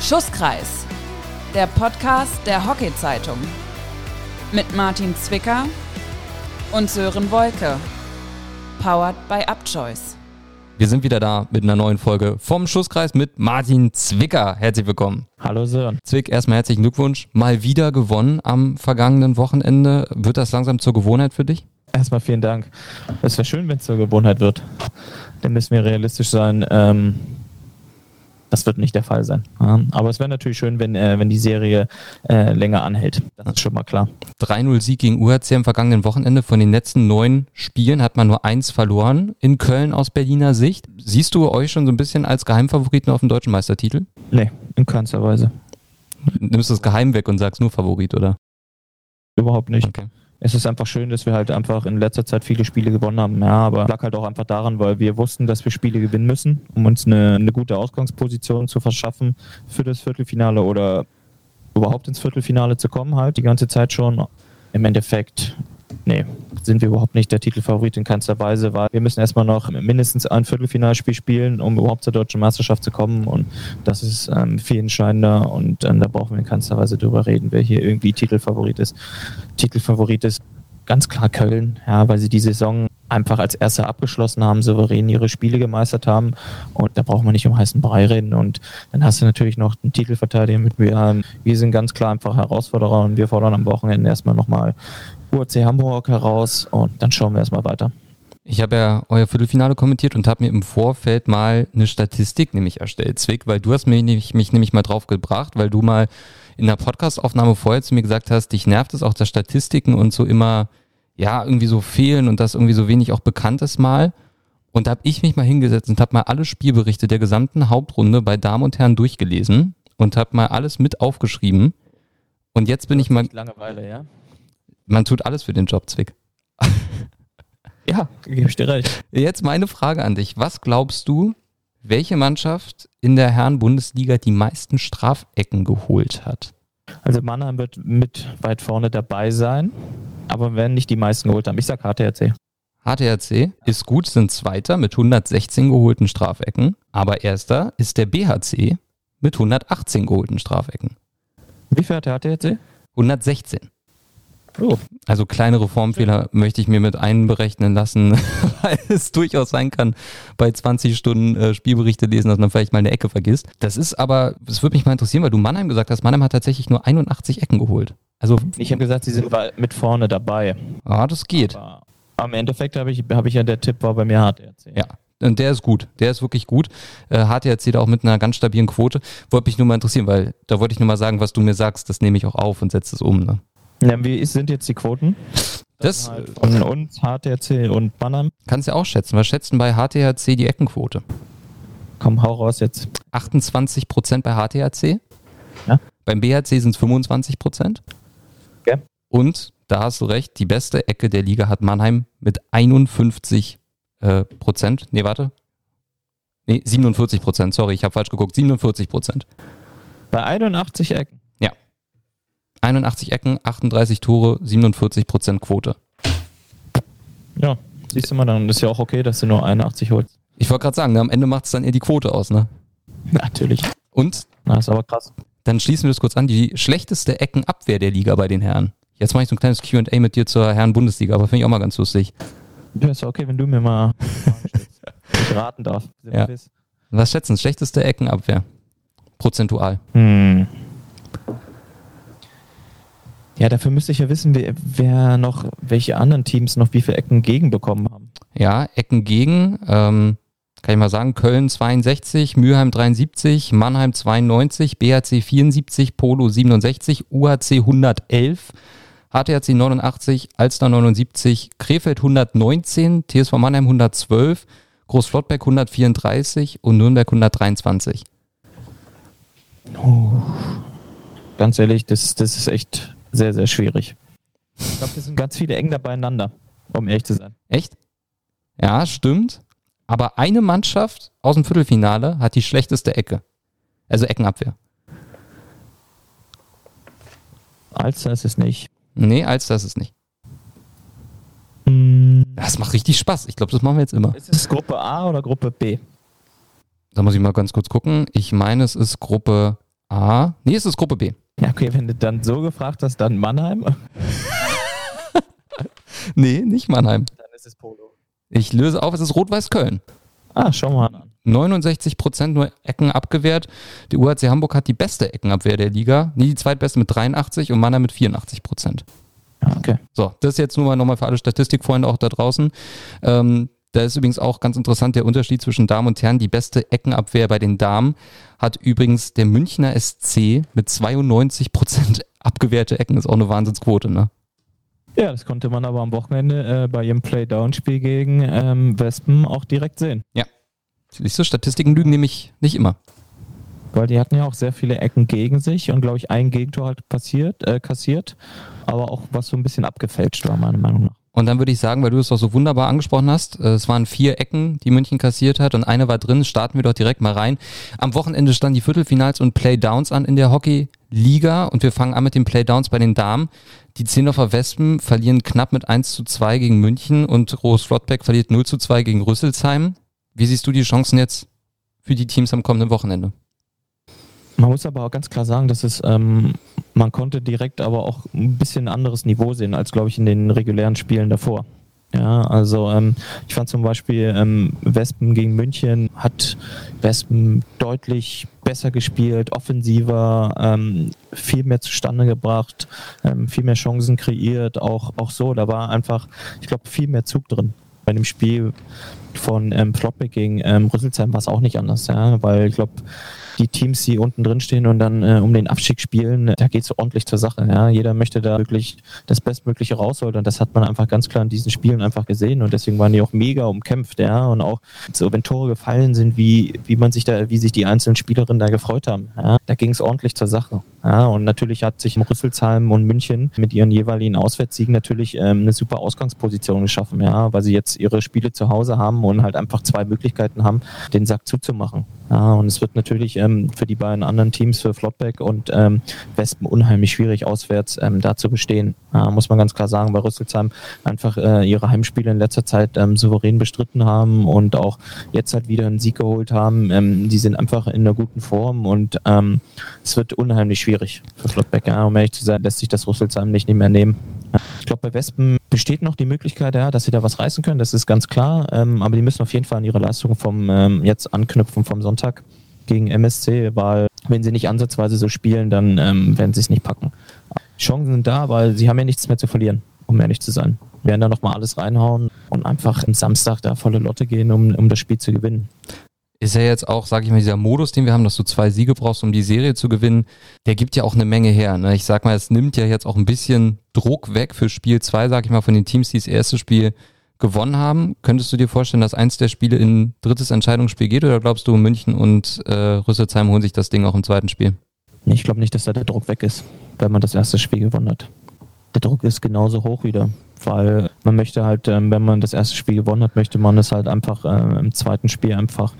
Schusskreis, der Podcast der Hockey-Zeitung. Mit Martin Zwicker und Sören Wolke. Powered by Upchoice. Wir sind wieder da mit einer neuen Folge vom Schusskreis mit Martin Zwicker. Herzlich willkommen. Hallo Sören. Zwick, erstmal herzlichen Glückwunsch. Mal wieder gewonnen am vergangenen Wochenende. Wird das langsam zur Gewohnheit für dich? Erstmal vielen Dank. Es wäre schön, wenn es zur Gewohnheit wird. Dann müssen wir realistisch sein. Ähm, das wird nicht der Fall sein. Aber es wäre natürlich schön, wenn, äh, wenn die Serie äh, länger anhält. Das ist schon mal klar. 3-0-Sieg gegen UHC am vergangenen Wochenende. Von den letzten neun Spielen hat man nur eins verloren in Köln aus Berliner Sicht. Siehst du euch schon so ein bisschen als Geheimfavoriten auf den deutschen Meistertitel? Nee, in keinster Weise. Nimmst du das Geheim weg und sagst nur Favorit, oder? Überhaupt nicht. Okay. Es ist einfach schön, dass wir halt einfach in letzter Zeit viele Spiele gewonnen haben. Ja, aber lag halt auch einfach daran, weil wir wussten, dass wir Spiele gewinnen müssen, um uns eine, eine gute Ausgangsposition zu verschaffen für das Viertelfinale oder überhaupt ins Viertelfinale zu kommen, halt die ganze Zeit schon. Im Endeffekt, nee, sind wir überhaupt nicht der Titelfavorit in keinster Weise, weil wir müssen erstmal noch mindestens ein Viertelfinalspiel spielen, um überhaupt zur deutschen Meisterschaft zu kommen und das ist ähm, viel entscheidender und ähm, da brauchen wir in keinster Weise drüber reden, wer hier irgendwie Titelfavorit ist. Titelfavorit ist ganz klar Köln, ja, weil sie die Saison einfach als Erster abgeschlossen haben, souverän ihre Spiele gemeistert haben und da braucht man nicht um heißen Brei reden und dann hast du natürlich noch einen Titelverteidiger mit mir. Wir sind ganz klar einfach Herausforderer und wir fordern am Wochenende erstmal nochmal UAC Hamburg heraus und dann schauen wir erstmal weiter. Ich habe ja euer Viertelfinale kommentiert und habe mir im Vorfeld mal eine Statistik nämlich erstellt, Zwick, weil du hast mich, nämlich- mich nämlich mal drauf gebracht, weil du mal in der Podcastaufnahme vorher zu mir gesagt hast, dich nervt es auch, dass Statistiken und so immer, ja, irgendwie so fehlen und dass irgendwie so wenig auch bekannt ist mal. Und da habe ich mich mal hingesetzt und habe mal alle Spielberichte der gesamten Hauptrunde bei Damen und Herren durchgelesen und habe mal alles mit aufgeschrieben. Und jetzt bin ich mal, Langeweile, ja? Man tut alles für den Job, Zwick. Ja, gebe ich dir recht. Jetzt meine Frage an dich. Was glaubst du, welche Mannschaft in der Herren-Bundesliga die meisten Strafecken geholt hat? Also Mannheim wird mit weit vorne dabei sein, aber werden nicht die meisten geholt haben. Ich sag HTRC. HTRC ist gut, sind Zweiter mit 116 geholten Strafecken, aber Erster ist der BHC mit 118 geholten Strafecken. Wie viel hat der HTRC? 116. Oh, Also kleinere Formfehler möchte ich mir mit einberechnen lassen, weil es durchaus sein kann, bei 20 Stunden äh, Spielberichte lesen, dass man vielleicht mal eine Ecke vergisst. Das ist aber, es würde mich mal interessieren, weil du Mannheim gesagt hast, Mannheim hat tatsächlich nur 81 Ecken geholt. Also, ich habe gesagt, sie sind mit vorne dabei. ah, das geht. Aber am Endeffekt habe ich, hab ich ja, der Tipp war bei mir HTRC. Ja. Und der ist gut. Der ist wirklich gut. Äh, HTRC da auch mit einer ganz stabilen Quote. Wollte mich nur mal interessieren, weil da wollte ich nur mal sagen, was du mir sagst, das nehme ich auch auf und setze es um. Ne? Ja, wie sind jetzt die Quoten? Das Halt von uns, HTRC und Mannheim. kannst du ja auch schätzen. Was schätzen bei HTRC die Eckenquote? Komm, hau raus jetzt. 28 Prozent bei HTRC. Ja. Beim BHC sind es 25 Prozent. Okay. Und da hast du recht, die beste Ecke der Liga hat Mannheim mit 51 äh, Prozent. Nee, warte. Nee, 47 Prozent. Sorry, ich habe falsch geguckt. 47 Prozent. Bei 81 Ecken. 81 Ecken, 38 Tore, 47 Prozent Quote. Ja, siehst du mal, dann ist ja auch okay, dass du nur 81 holst. Ich wollte gerade sagen, ne, am Ende macht es dann eher die Quote aus, ne? Natürlich. Und Na, ist aber krass. dann schließen wir das kurz an, die schlechteste Eckenabwehr der Liga bei den Herren. Jetzt mache ich so ein kleines Q&A mit dir zur Herren-Bundesliga, aber finde ich auch mal ganz lustig. Ja, ist okay, wenn du mir mal raten darf. Ja. Was schätzen? Schlechteste Eckenabwehr? Prozentual. Hm. Ja, dafür müsste ich ja wissen, wer, wer noch, welche anderen Teams noch wie viele Ecken gegenbekommen haben. Ja, Ecken gegen, ähm, kann ich mal sagen, Köln 62, Mülheim 73, Mannheim 92, BHC 74, Polo 67, UHC 111, HTHC 89, Alster 79, Krefeld 119, TSV Mannheim 112, Großflottbeck 134 und Nürnberg 123. Ganz ehrlich, das, das ist echt sehr, sehr schwierig. Ich glaube, das sind ganz viele eng beieinander, um ehrlich zu sein. Echt? Ja, stimmt. Aber eine Mannschaft aus dem Viertelfinale hat die schlechteste Ecke. Also Eckenabwehr. Alster ist es nicht. Nee, als das ist nicht. Hm, Das macht richtig Spaß. Ich glaube, das machen wir jetzt immer. ist es Gruppe A oder Gruppe B? Da muss ich mal ganz kurz gucken. Ich meine, es ist Gruppe A. Nee, es ist Gruppe B. Ja, okay, wenn du dann so gefragt hast, dann Mannheim. Nee, nicht Mannheim. Dann ist es Polo. Ich löse auf, es ist Rot-Weiß Köln. Ah, schau mal an. 69 Prozent nur Ecken abgewehrt. Die UHC Hamburg hat die beste Eckenabwehr der Liga. Nie die zweitbeste mit 83 und Mannheim mit 84 Prozent. Okay. So, das ist jetzt nur mal nochmal für alle Statistikfreunde auch da draußen. Ähm, da ist übrigens auch ganz interessant der Unterschied zwischen Damen und Herren. Die beste Eckenabwehr bei den Damen hat übrigens der Münchner SC mit 92 Prozent abgewehrte Ecken. Ist auch eine Wahnsinnsquote, ne? Ja, das konnte man aber am Wochenende äh, bei ihrem Play-Down-Spiel gegen ähm, Wespen auch direkt sehen. Siehst du, Statistiken lügen nämlich nicht immer. Weil die hatten ja auch sehr viele Ecken gegen sich und glaube ich ein Gegentor halt passiert, äh, kassiert, aber auch was so ein bisschen abgefälscht war, meiner Meinung nach. Und dann würde ich sagen, weil du es doch so wunderbar angesprochen hast, äh, es waren vier Ecken, die München kassiert hat und eine war drin, starten wir doch direkt mal rein. Am Wochenende standen die Viertelfinals und Playdowns an in der Hockey-Liga und wir fangen an mit den Playdowns bei den Damen. Die Zehndorfer Wespen verlieren knapp mit 1 zu 2 gegen München und Groß Flottbeck verliert 0 zu 2 gegen Rüsselsheim. Wie siehst du die Chancen jetzt für die Teams am kommenden Wochenende? Man muss aber auch ganz klar sagen, dass es, ähm, man konnte direkt aber auch ein bisschen anderes Niveau sehen, als glaube ich in den regulären Spielen davor. Ja, also ähm, ich fand zum Beispiel ähm, Wespen gegen München hat Wespen deutlich besser gespielt, offensiver, ähm, viel mehr zustande gebracht, ähm, viel mehr Chancen kreiert, auch, auch so. Da war einfach, ich glaube, viel mehr Zug drin. Bei dem Spiel von ähm, Flottbeck gegen ähm, Rüsselsheim war es auch nicht anders, ja, weil ich glaube, die Teams, die unten drin stehen und dann äh, um den Abstieg spielen, da geht es ordentlich zur Sache. Ja. Jeder möchte da wirklich das Bestmögliche rausholen und das hat man einfach ganz klar in diesen Spielen einfach gesehen und deswegen waren die auch mega umkämpft, ja. Und auch so, wenn Tore gefallen sind, wie, wie man sich da, wie sich die einzelnen Spielerinnen da gefreut haben. Ja. Da ging es ordentlich zur Sache. Ja. Und natürlich hat sich Rüsselsheim und München mit ihren jeweiligen Auswärtssiegen natürlich ähm, eine super Ausgangsposition geschaffen, ja, weil sie jetzt ihre Spiele zu Hause haben und halt einfach zwei Möglichkeiten haben, den Sack zuzumachen. Ja, und es wird natürlich ähm, für die beiden anderen Teams, für Flottbeck und ähm, Wespen, unheimlich schwierig, auswärts ähm, da zu bestehen. Ja, muss man ganz klar sagen, weil Rüsselsheim einfach äh, ihre Heimspiele in letzter Zeit ähm, souverän bestritten haben und auch jetzt halt wieder einen Sieg geholt haben. Ähm, die sind einfach in einer guten Form und ähm, es wird unheimlich schwierig für Flottbeck. Ja, um ehrlich zu sein, lässt sich das Rüsselsheim nicht mehr nehmen. Ich glaube, bei Wespen besteht noch die Möglichkeit, ja, dass sie da was reißen können, das ist ganz klar. Ähm, aber die müssen auf jeden Fall an ihre Leistung vom ähm, jetzt anknüpfen vom Sonntag gegen MSC, weil wenn sie nicht ansatzweise so spielen, dann ähm, werden sie es nicht packen. Chancen sind da, weil sie haben ja nichts mehr zu verlieren, um ehrlich zu sein. Wir werden da nochmal alles reinhauen und einfach am Samstag da volle Lotte gehen, um, um das Spiel zu gewinnen ist ja jetzt auch, sage ich mal, dieser Modus, den wir haben, dass du zwei Siege brauchst, um die Serie zu gewinnen, der gibt ja auch eine Menge her. Ne? Ich sag mal, es nimmt ja jetzt auch ein bisschen Druck weg für Spiel zwei, sag ich mal, von den Teams, die das erste Spiel gewonnen haben. Könntest du dir vorstellen, dass eins der Spiele in ein drittes Entscheidungsspiel geht oder glaubst du, München und äh, Rüsselsheim holen sich das Ding auch im zweiten Spiel? Ich glaube nicht, dass da der Druck weg ist, wenn man das erste Spiel gewonnen hat. Der Druck ist genauso hoch wieder weil man möchte halt, ähm, wenn man das erste Spiel gewonnen hat, möchte man es halt einfach äh, im zweiten Spiel einfach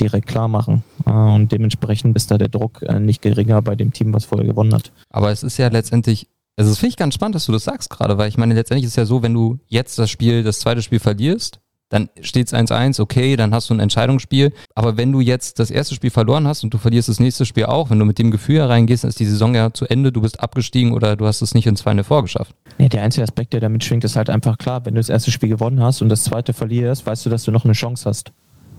direkt klar machen. Äh, und dementsprechend ist da der Druck äh, nicht geringer bei dem Team, was vorher gewonnen hat. Aber es ist ja letztendlich, also das finde ich ganz spannend, dass du das sagst gerade, weil ich meine, letztendlich ist es ja so, wenn du jetzt das Spiel, das zweite Spiel verlierst, dann steht es 1-1, okay, dann hast du ein Entscheidungsspiel. Aber wenn du jetzt das erste Spiel verloren hast und du verlierst das nächste Spiel auch, wenn du mit dem Gefühl hereingehst, dann ist die Saison ja zu Ende, du bist abgestiegen oder du hast es nicht ins Final vorgeschafft. Ja, der einzige Aspekt, der damit schwingt, ist halt einfach klar, wenn du das erste Spiel gewonnen hast und das zweite verlierst, weißt du, dass du noch eine Chance hast.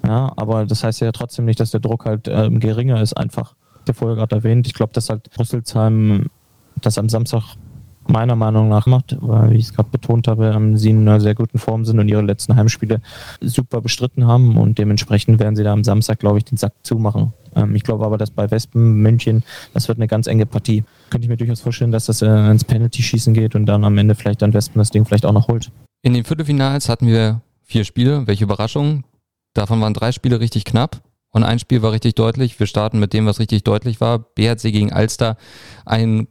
Ja, aber das heißt ja trotzdem nicht, dass der Druck halt ähm, geringer ist einfach. Ich habe vorher gerade erwähnt, ich glaube, dass halt Rüsselsheim das am Samstag meiner Meinung nach macht, weil, wie ich es gerade betont habe, ähm, sie in einer sehr guten Form sind und ihre letzten Heimspiele super bestritten haben und dementsprechend werden sie da am Samstag, glaube ich, den Sack zumachen. Ähm, ich glaube aber, dass bei Wespen München, das wird eine ganz enge Partie. Könnte ich mir durchaus vorstellen, dass das äh, ins Penalty-Schießen geht und dann am Ende vielleicht dann Wespen das Ding vielleicht auch noch holt. In den Viertelfinals hatten wir vier Spiele. Welche Überraschung. Davon waren drei Spiele richtig knapp. Und ein Spiel war richtig deutlich. Wir starten mit dem, was richtig deutlich war. BHC gegen Alster. Ein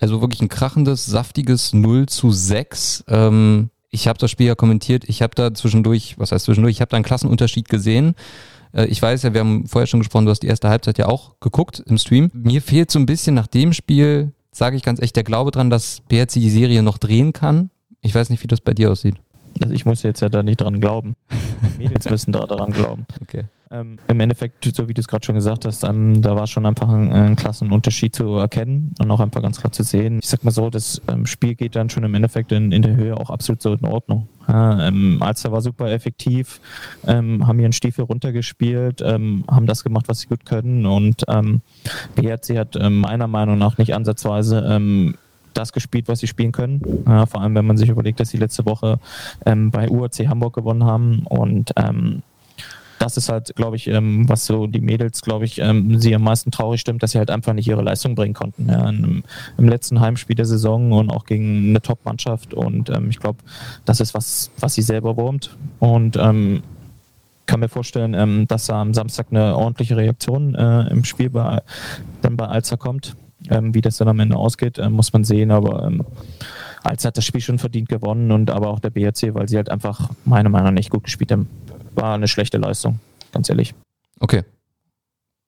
also wirklich ein krachendes, saftiges 0 zu 6. Ähm, ich habe das Spiel ja kommentiert, ich habe da zwischendurch, was heißt zwischendurch, ich habe da einen Klassenunterschied gesehen. Äh, ich weiß ja, wir haben vorher schon gesprochen, du hast die erste Halbzeit ja auch geguckt im Stream. Mir fehlt so ein bisschen nach dem Spiel, sage ich ganz echt, der Glaube dran, dass BRC die Serie noch drehen kann. Ich weiß nicht, wie das bei dir aussieht. Also ich muss jetzt ja da nicht dran glauben. Die Mädels müssen da daran glauben. Okay. ähm, im Endeffekt, so wie du es gerade schon gesagt hast, ähm, da war schon einfach ein, ein Klassenunterschied zu erkennen und auch einfach ganz klar zu sehen. Ich sag mal so, das ähm, Spiel geht dann schon im Endeffekt in, in der Höhe auch absolut so in Ordnung. Ja, ähm, Alster war super effektiv, ähm, haben ihren Stiefel runtergespielt, ähm, haben das gemacht, was sie gut können und BRC hat ähm, meiner Meinung nach nicht ansatzweise das gespielt, was sie spielen können. Ja, vor allem, wenn man sich überlegt, dass sie letzte Woche ähm, bei UAC Hamburg gewonnen haben und ähm, das ist halt, glaube ich, ähm, was so die Mädels, glaube ich, ähm, sie am meisten traurig stimmt, dass sie halt einfach nicht ihre Leistung bringen konnten. Ja, im, Im letzten Heimspiel der Saison und auch gegen eine Top-Mannschaft. Und ähm, ich glaube, das ist was, was sie selber wurmt. Und ähm, kann mir vorstellen, dass da am Samstag eine ordentliche Reaktion äh, im Spiel bei, dann bei Alzer kommt. Ähm, wie das dann am Ende ausgeht, äh, muss man sehen, aber ähm, Alzer hat das Spiel schon verdient gewonnen und aber auch der BRC, weil sie halt einfach meiner Meinung nach nicht gut gespielt haben war eine schlechte Leistung, ganz ehrlich. Okay.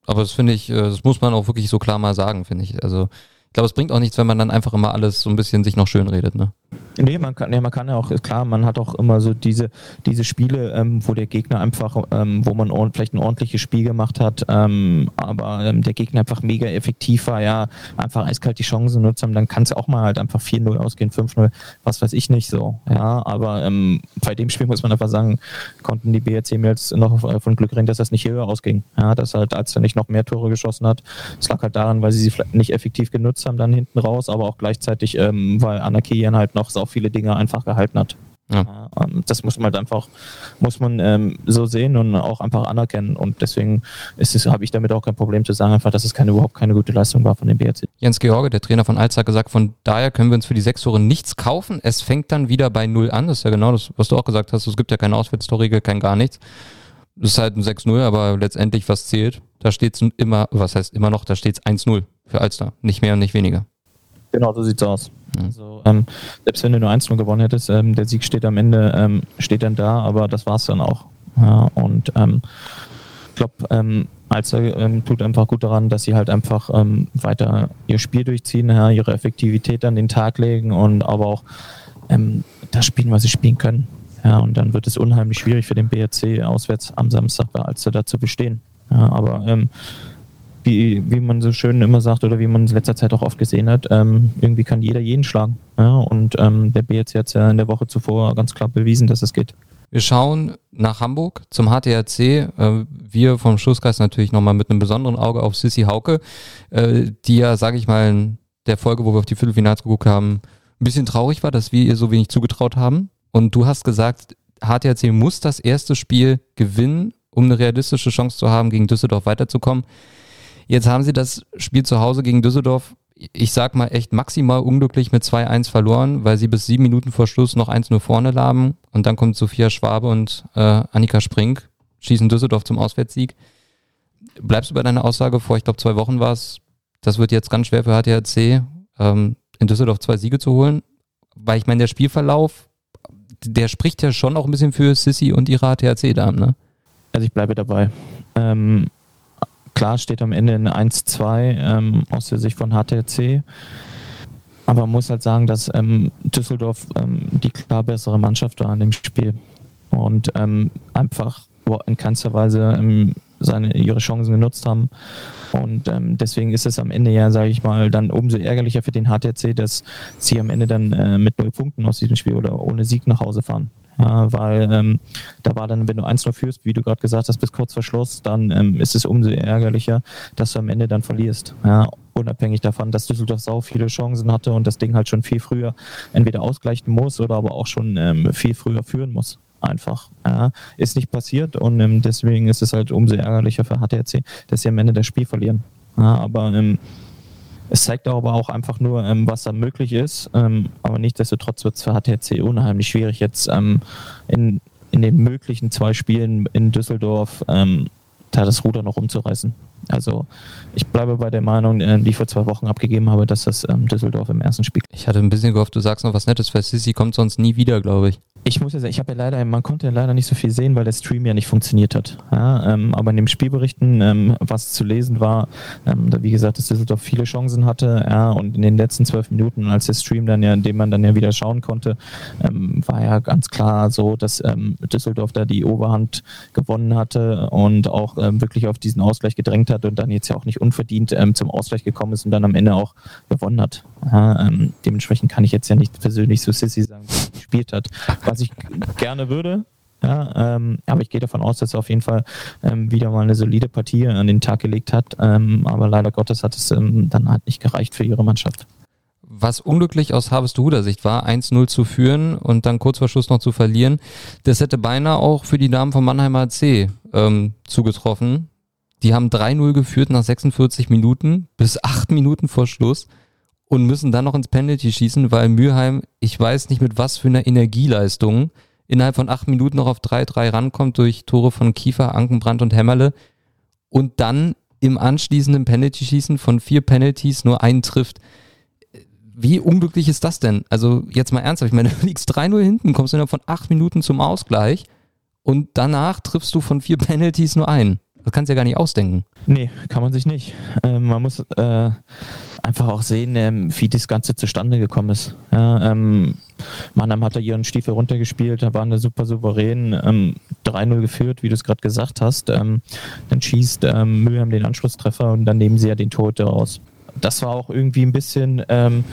Aber das finde ich, äh, das muss man auch wirklich so klar mal sagen, finde ich. Also glaube, es bringt auch nichts, wenn man dann einfach immer alles so ein bisschen sich noch schön redet, ne? Nee, man kann, nee, man kann ja auch, klar, man hat auch immer so diese, diese Spiele, ähm, wo der Gegner einfach, ähm, wo man vielleicht ein ordentliches Spiel gemacht hat, ähm, aber ähm, der Gegner einfach mega effektiv war, ja, einfach eiskalt die Chancen nutzt dann kann es auch mal halt einfach 4-0 ausgehen, 5-0, was weiß ich nicht so, ja, aber ähm, bei dem Spiel muss man einfach sagen, konnten die BRC mir jetzt noch äh, von Glück reden, dass das nicht höher ausging, ja, dass halt, als er nicht noch mehr Tore geschossen hat, es lag halt daran, weil sie sie vielleicht nicht effektiv genutzt haben dann hinten raus, aber auch gleichzeitig, ähm, weil Anakian halt noch so viele Dinge einfach gehalten hat. Ja. Das muss man halt einfach, muss man ähm, so sehen und auch einfach anerkennen. Und deswegen habe ich damit auch kein Problem zu sagen, einfach, dass es keine, überhaupt keine gute Leistung war von dem BRC. Jens George, der Trainer von Alz, hat gesagt, von daher können wir uns für die sechs Tore nichts kaufen. Es fängt dann wieder bei Null an. Das ist ja genau das, was du auch gesagt hast. Es gibt ja keine Auswärtstorregel, kein gar nichts. Das ist halt ein 6-0, aber letztendlich, was zählt, da steht es immer, was heißt immer noch, da steht es 1-0 für Alster. Nicht mehr und nicht weniger. Genau, so sieht's aus. Also, ähm, selbst wenn du nur 1-0 gewonnen hättest, ähm, der Sieg steht am Ende, ähm, steht dann da, aber das war's dann auch. Ja, und ähm, ich glaube, ähm, Alster ähm, tut einfach gut daran, dass sie halt einfach weiter ihr Spiel durchziehen, ja, ihre Effektivität an den Tag legen und aber auch das spielen, was sie spielen können. Ja, und dann wird es unheimlich schwierig für den BRC auswärts am Samstag bei Alster da zu bestehen. Ja, aber ähm, wie, wie man so schön immer sagt oder wie man es letzter Zeit auch oft gesehen hat, ähm, irgendwie kann jeder jeden schlagen. Ja? Und ähm, der BRC hat es ja in der Woche zuvor ganz klar bewiesen, dass es geht. Wir schauen nach Hamburg zum HTRC. Äh, wir vom Schusskreis natürlich nochmal mit einem besonderen Auge auf Sissy Hauke, äh, die ja, sage ich mal, in der Folge, wo wir auf die Viertelfinals geguckt haben, ein bisschen traurig war, dass wir ihr so wenig zugetraut haben. Und du hast gesagt, HTRC muss das erste Spiel gewinnen, um eine realistische Chance zu haben, gegen Düsseldorf weiterzukommen. Jetzt haben sie das Spiel zu Hause gegen Düsseldorf, ich sag mal echt maximal unglücklich mit 2-1 verloren, weil sie bis sieben Minuten vor Schluss noch 1-0 vorne lagen und dann kommt Sophia Schwabe und äh, Annika Sprink, schießen Düsseldorf zum Auswärtssieg. Bleibst du bei deiner Aussage vor, ich glaube zwei Wochen war es, das wird jetzt ganz schwer für HTHC, ähm, in Düsseldorf zwei Siege zu holen, weil ich meine, der Spielverlauf, der spricht ja schon auch ein bisschen für Sissy und ihre HTHC-Damen, ne? Also ich bleibe dabei. Ähm, Klar steht am Ende eine 1-2 ähm, aus der Sicht von HTC. Aber man muss halt sagen, dass ähm, Düsseldorf ähm, die klar bessere Mannschaft war an dem Spiel. Und ähm, einfach in keinster Weise ähm, seine, ihre Chancen genutzt haben. Und ähm, deswegen ist es am Ende ja, sage ich mal, dann umso ärgerlicher für den HTC, dass sie am Ende dann äh, mit null Punkten aus diesem Spiel oder ohne Sieg nach Hause fahren. Ja, weil ähm, da war dann, wenn du 1-0 führst, wie du gerade gesagt hast, bis kurz vor Schluss, dann ähm, ist es umso ärgerlicher, dass du am Ende dann verlierst. Ja, unabhängig davon, dass Düsseldorf sau viele Chancen hatte und das Ding halt schon viel früher entweder ausgleichen muss oder aber auch schon ähm, viel früher führen muss. Einfach. Ja, ist nicht passiert und ähm, deswegen ist es halt umso ärgerlicher für HTRC, dass sie am Ende das Spiel verlieren. Ja, aber ähm, es zeigt aber auch einfach nur, ähm, was da möglich ist. Ähm, aber nichtsdestotrotz wird es für HTC unheimlich schwierig, jetzt ähm, in, in den möglichen zwei Spielen in Düsseldorf da das Ruder noch umzureißen. Also ich bleibe bei der Meinung, äh, die ich vor zwei Wochen abgegeben habe, dass das ähm, Düsseldorf im ersten Spiel. Ich hatte ein bisschen gehofft, du sagst noch was Nettes, weil Sissi kommt sonst nie wieder, glaube ich. Ich muss ja sagen, ich habe ja leider, man konnte ja leider nicht so viel sehen, weil der Stream ja nicht funktioniert hat. Ja, ähm, aber in den Spielberichten, ähm, was zu lesen war, ähm, da, wie gesagt, dass Düsseldorf viele Chancen hatte, ja, und in den letzten zwölf Minuten, als der Stream dann ja, in dem man dann ja wieder schauen konnte, ähm, war ja ganz klar so, dass ähm, Düsseldorf da die Oberhand gewonnen hatte und auch ähm, wirklich auf diesen Ausgleich gedrängt hat und dann jetzt ja auch nicht unverdient zum Ausgleich gekommen ist und dann am Ende auch gewonnen hat. Ja, dementsprechend kann ich jetzt ja nicht persönlich so Sissy sagen, wie gespielt hat. Was ich gerne würde. Ja, ähm, aber ich gehe davon aus, dass er auf jeden Fall ähm, wieder mal eine solide Partie an den Tag gelegt hat. Ähm, aber leider Gottes hat es ähm, dann halt nicht gereicht für ihre Mannschaft. Was unglücklich aus Harvestehuder Sicht war, 1-0 zu führen und dann kurz vor Schluss noch zu verlieren, das hätte beinahe auch für die Damen vom Mannheimer AC ähm, zugetroffen. Die haben 3-0 geführt nach 46 Minuten bis 8 Minuten vor Schluss und müssen dann noch ins Penalty schießen, weil Mülheim, ich weiß nicht mit was für einer Energieleistung, innerhalb von acht Minuten noch auf 3-3 rankommt durch Tore von Kiefer, Ankenbrand und Hämmerle und dann im anschließenden Penalty-Schießen von vier Penalties nur einen trifft. Wie unglücklich ist das denn? Also jetzt mal ernsthaft, ich meine, du liegst 3-0 hinten, kommst innerhalb von acht Minuten zum Ausgleich und danach triffst du von vier Penalties nur einen. Das kannst du ja gar nicht ausdenken. Nee, kann man sich nicht. Äh, man muss äh, einfach auch sehen, ähm, wie das Ganze zustande gekommen ist. Ja, ähm, Mannheim hat da ihren Stiefel runtergespielt, da waren eine super souverän, ähm, 3-0 geführt, wie du es gerade gesagt hast. Ähm, dann schießt ähm, Mülheim den Anschlusstreffer und dann nehmen sie ja den Tote raus das war auch irgendwie ein bisschen ähm,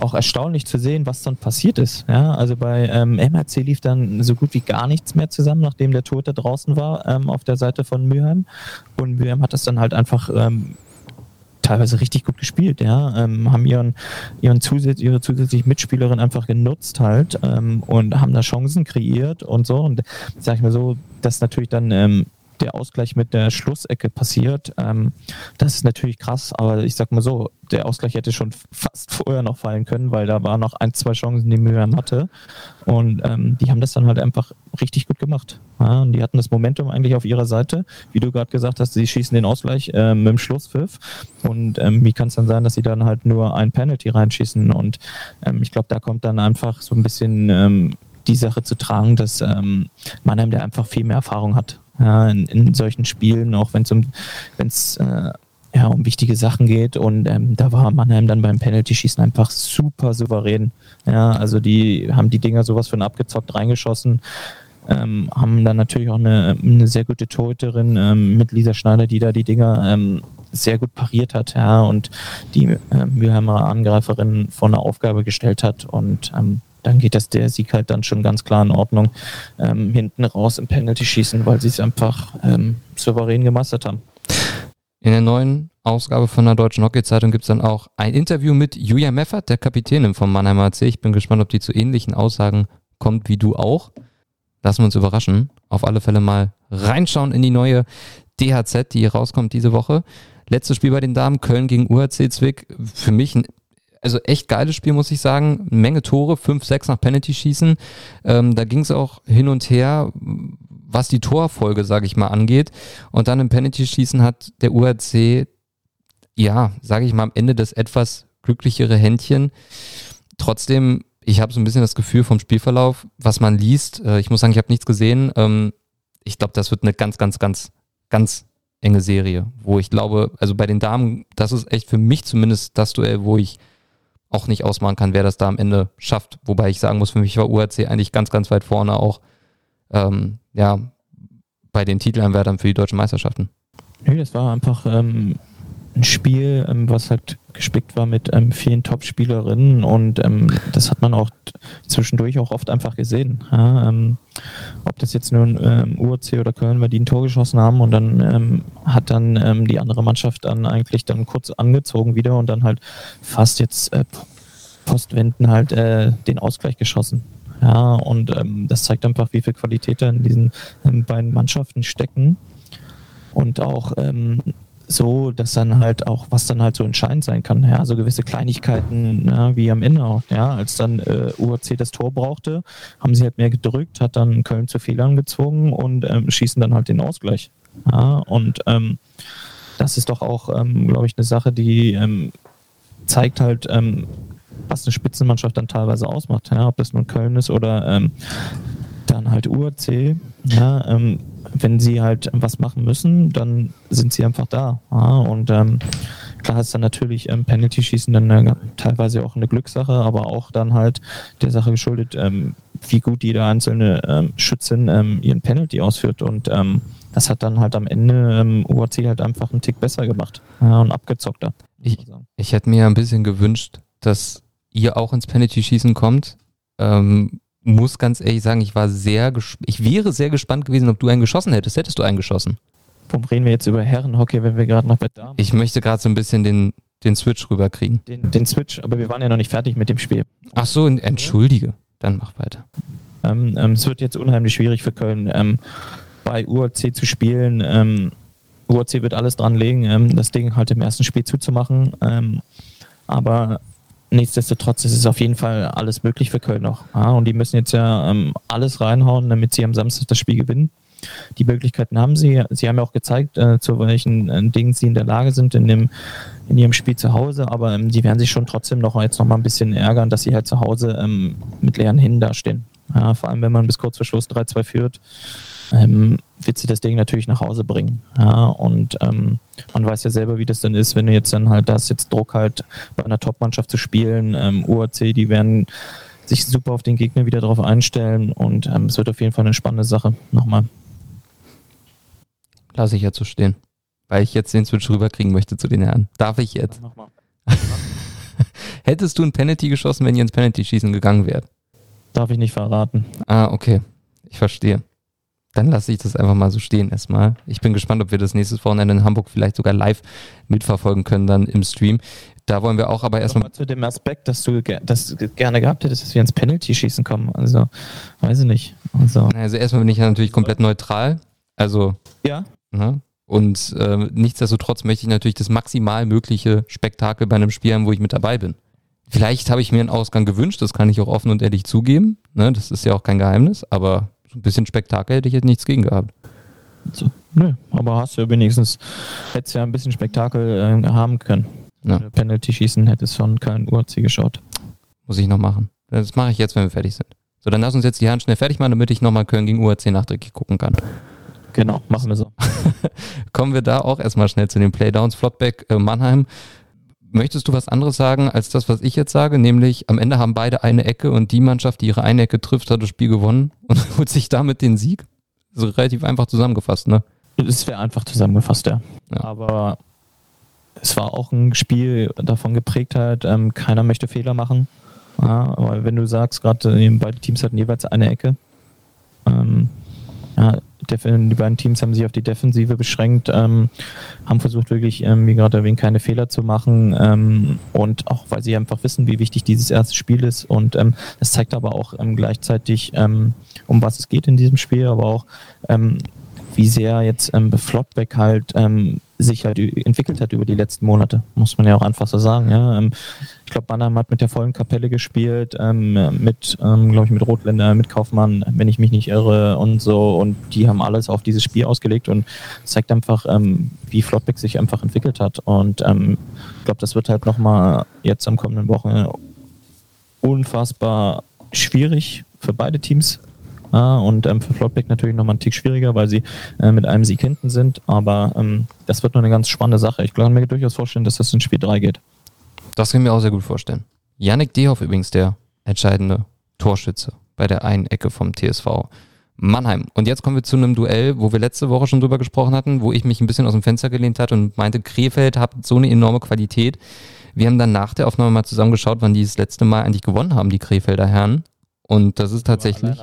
auch erstaunlich zu sehen, was dann passiert ist. Ja, also bei ähm, MRC lief dann so gut wie gar nichts mehr zusammen, nachdem der Tote draußen war ähm, auf der Seite von Mülheim. Und Mülheim hat das dann halt einfach ähm, teilweise richtig gut gespielt, ja, ähm, haben ihren, ihren zusatz, ihre zusätzliche Mitspielerin einfach genutzt halt ähm, und haben da Chancen kreiert und so. Und sag ich mal so, dass natürlich dann ähm, der Ausgleich mit der Schlussecke passiert. Ähm, das ist natürlich krass, aber ich sag mal so, der Ausgleich hätte schon fast vorher noch fallen können, weil da waren noch ein, zwei Chancen, die Mühlheim hatte. Und ähm, die haben das dann halt einfach richtig gut gemacht. Ja, und die hatten das Momentum eigentlich auf ihrer Seite. Wie du gerade gesagt hast, sie schießen den Ausgleich äh, mit dem Schlusspfiff. Und ähm, wie kann es dann sein, dass sie dann halt nur ein Penalty reinschießen? Und ähm, ich glaube, da kommt dann einfach so ein bisschen ähm, die Sache zu tragen, dass ähm, Mannheim der einfach viel mehr Erfahrung hat ja, in, in, solchen Spielen, auch wenn es um, wenn's, äh, ja, um wichtige Sachen geht. Und ähm, da war Mannheim dann beim Penalty-Schießen einfach super souverän. Ja, also die haben die Dinger sowas von abgezockt reingeschossen. Ähm, haben dann natürlich auch eine, eine sehr gute Torhüterin ähm, mit Lisa Schneider, die da die Dinger ähm, sehr gut pariert hat, ja, und die äh, Mülheimer Angreiferin vor eine Aufgabe gestellt hat und ähm, dann geht das der Sieg halt dann schon ganz klar in Ordnung ähm, hinten raus im Penalty schießen, weil sie es einfach ähm, souverän gemastert haben. In der neuen Ausgabe von der Deutschen Hockey-Zeitung gibt es dann auch ein Interview mit Julia Meffert, der Kapitänin vom Mannheimer AC. Ich bin gespannt, ob die zu ähnlichen Aussagen kommt wie du auch. Lassen wir uns überraschen. Auf alle Fälle mal reinschauen in die neue DHZ, die rauskommt diese Woche. Letztes Spiel bei den Damen, Köln gegen UHC Zwick. Für mich ein also echt geiles Spiel, muss ich sagen. Menge Tore, 5, 6 nach Penalty schießen. Ähm, da ging es auch hin und her, was die Torfolge, sage ich mal, angeht. Und dann im Penalty schießen hat der URC, ja, sage ich mal, am Ende das etwas glücklichere Händchen. Trotzdem, ich habe so ein bisschen das Gefühl vom Spielverlauf, was man liest. Äh, ich muss sagen, ich habe nichts gesehen. Ähm, ich glaube, das wird eine ganz, ganz, ganz, ganz enge Serie, wo ich glaube, also bei den Damen, das ist echt für mich zumindest das Duell, wo ich auch nicht ausmachen kann, wer das da am Ende schafft. Wobei ich sagen muss, für mich war URC eigentlich ganz, ganz weit vorne auch ähm, ja, bei den Titelanwärtern für die deutschen Meisterschaften. Nee, das war einfach ähm, ein Spiel, ähm, was halt gespickt war mit ähm, vielen Top-Spielerinnen und ähm, das hat man auch zwischendurch auch oft einfach gesehen. Ja, ähm, ob das jetzt nur ein URC oder Köln war, die ein Tor geschossen haben und dann ähm, hat dann ähm, die andere Mannschaft dann eigentlich dann kurz angezogen wieder und dann halt fast jetzt äh, Postwenden halt äh, den Ausgleich geschossen. Ja, und ähm, das zeigt einfach, wie viel Qualität da in diesen beiden Mannschaften stecken und auch so, dass dann halt auch, was dann halt so entscheidend sein kann, ja, so gewisse Kleinigkeiten, ja, wie am Ende auch, ja, als dann äh, UAC das Tor brauchte, haben sie halt mehr gedrückt, hat dann Köln zu Fehlern gezwungen und ähm, schießen dann halt den Ausgleich. Ja, und ähm, das ist doch auch, ähm, glaube ich, eine Sache, die ähm, zeigt halt, ähm, was eine Spitzenmannschaft dann teilweise ausmacht, ja, ob das nun Köln ist oder ähm, dann halt UAC, ja, ähm, wenn sie halt was machen müssen, dann sind sie einfach da. Ja, und ähm, klar ist dann natürlich ähm, Penalty-Schießen dann eine, teilweise auch eine Glückssache, aber auch dann halt der Sache geschuldet, ähm, wie gut jeder einzelne ähm, Schützin ähm, ihren Penalty ausführt. Und ähm, das hat dann halt am Ende ähm, UAC halt einfach einen Tick besser gemacht ja, und abgezockter. Ich, ich hätte mir ein bisschen gewünscht, dass ihr auch ins Penalty-Schießen kommt. Ähm, muss ganz ehrlich sagen, ich war sehr, ich wäre sehr gespannt gewesen, ob du einen geschossen hättest. Hättest du einen geschossen? Warum reden wir jetzt über Herrenhockey, wenn wir gerade noch bei Damen Ich möchte gerade so ein bisschen den, den Switch rüberkriegen. Den, den Switch, aber wir waren ja noch nicht fertig mit dem Spiel. Ach so, entschuldige. Dann mach weiter. Ähm, ähm, es wird jetzt unheimlich schwierig für Köln, ähm, bei UAC zu spielen. Ähm, UAC wird alles dran legen, ähm, das Ding halt im ersten Spiel zuzumachen. Ähm, aber nichtsdestotrotz ist es auf jeden Fall alles möglich für Köln noch. Ja, und die müssen jetzt ja ähm, alles reinhauen, damit sie am Samstag das Spiel gewinnen. Die Möglichkeiten haben sie. Sie haben ja auch gezeigt, äh, zu welchen äh, Dingen sie in der Lage sind in, dem, in ihrem Spiel zu Hause, aber ähm, die werden sich schon trotzdem noch jetzt noch mal ein bisschen ärgern, dass sie halt zu Hause ähm, mit leeren Händen dastehen. Ja, vor allem, wenn man bis kurz vor Schluss 3-2 führt, ähm, wird sie das Ding natürlich nach Hause bringen. Ja, und ähm, man weiß ja selber, wie das dann ist, wenn du jetzt dann halt, das jetzt Druck halt bei einer Top-Mannschaft zu spielen, ähm, UAC, die werden sich super auf den Gegner wieder darauf einstellen und ähm, es wird auf jeden Fall eine spannende Sache. Nochmal. Lasse ich jetzt so stehen. Weil ich jetzt den Switch rüberkriegen möchte zu den Herren. Darf ich jetzt? Ja, Hättest du ein Penalty geschossen, wenn ihr ins Penalty-Schießen gegangen wärt? Darf ich nicht verraten. Ah, okay. Ich verstehe. Dann lasse ich das einfach mal so stehen erstmal. Ich bin gespannt, ob wir das nächstes Wochenende in Hamburg vielleicht sogar live mitverfolgen können dann im Stream. Da wollen wir auch aber erstmal. Zu dem Aspekt, dass du das gerne gehabt hättest, dass wir ins Penalty-Schießen kommen. Also, weiß ich nicht. Also, also erstmal bin ich ja natürlich komplett neutral. Also. Ja. Ne? Und äh, nichtsdestotrotz möchte ich natürlich das maximal mögliche Spektakel bei einem Spiel haben, wo ich mit dabei bin. Vielleicht habe ich mir einen Ausgang gewünscht, das kann ich auch offen und ehrlich zugeben. Ne? Das ist ja auch kein Geheimnis, aber ein bisschen Spektakel hätte ich jetzt nichts gegen gehabt. So, nö, aber hast du ja wenigstens, hättest ja ein bisschen Spektakel äh, haben können. Ja. Penalty-Schießen hättest schon kein UAC geschaut. Muss ich noch machen. Das mache ich jetzt, wenn wir fertig sind. So, dann lass uns jetzt die Hand schnell fertig machen, damit ich nochmal Köln gegen UAC nachträglich gucken kann. Genau, machen wir so. Kommen wir da auch erstmal schnell zu den Playdowns. Flottbeck, äh, Mannheim Möchtest du was anderes sagen als das, was ich jetzt sage? Nämlich, am Ende haben beide eine Ecke und die Mannschaft, die ihre eine Ecke trifft, hat das Spiel gewonnen und holt sich damit den Sieg? So relativ einfach zusammengefasst, ne? Es wäre einfach zusammengefasst, ja. ja. Aber es war auch ein Spiel davon geprägt halt, ähm, keiner möchte Fehler machen. Ja, aber wenn du sagst, gerade äh, beide Teams hatten jeweils eine Ecke, ähm, ja, die beiden Teams haben sich auf die Defensive beschränkt, ähm, haben versucht wirklich, ähm, wie gerade erwähnt, keine Fehler zu machen ähm, und auch, weil sie einfach wissen, wie wichtig dieses erste Spiel ist und ähm, es zeigt aber auch ähm, gleichzeitig, ähm, um was es geht in diesem Spiel, aber auch wie sehr jetzt ähm, Flottbeck halt sich halt entwickelt hat über die letzten Monate, muss man ja auch einfach so sagen. Ja. Ähm, ich glaube, Mannheim hat mit der vollen Kapelle gespielt, ähm, mit, ähm, glaube ich, mit Rotländer, mit Kaufmann, wenn ich mich nicht irre und so. Und die haben alles auf dieses Spiel ausgelegt und zeigt einfach, wie Flottbeck sich einfach entwickelt hat. Und ich glaube, das wird halt nochmal jetzt am kommenden Wochen unfassbar schwierig für beide Teams und ähm, für Flottbeck natürlich nochmal ein Tick schwieriger, weil sie äh, mit einem Sieg hinten sind. Aber ähm, das wird noch eine ganz spannende Sache. Ich kann mir durchaus vorstellen, dass das in Spiel 3 geht. Das kann ich mir auch sehr gut vorstellen. Yannick Dehoff übrigens der entscheidende Torschütze bei der einen Ecke vom TSV Mannheim. Und jetzt kommen wir zu einem Duell, wo wir letzte Woche schon drüber gesprochen hatten, wo ich mich ein bisschen aus dem Fenster gelehnt hatte und meinte, Krefeld hat so eine enorme Qualität. Wir haben dann nach der Aufnahme mal zusammengeschaut, wann die das letzte Mal eigentlich gewonnen haben, die Krefelder Herren. Und das ist tatsächlich.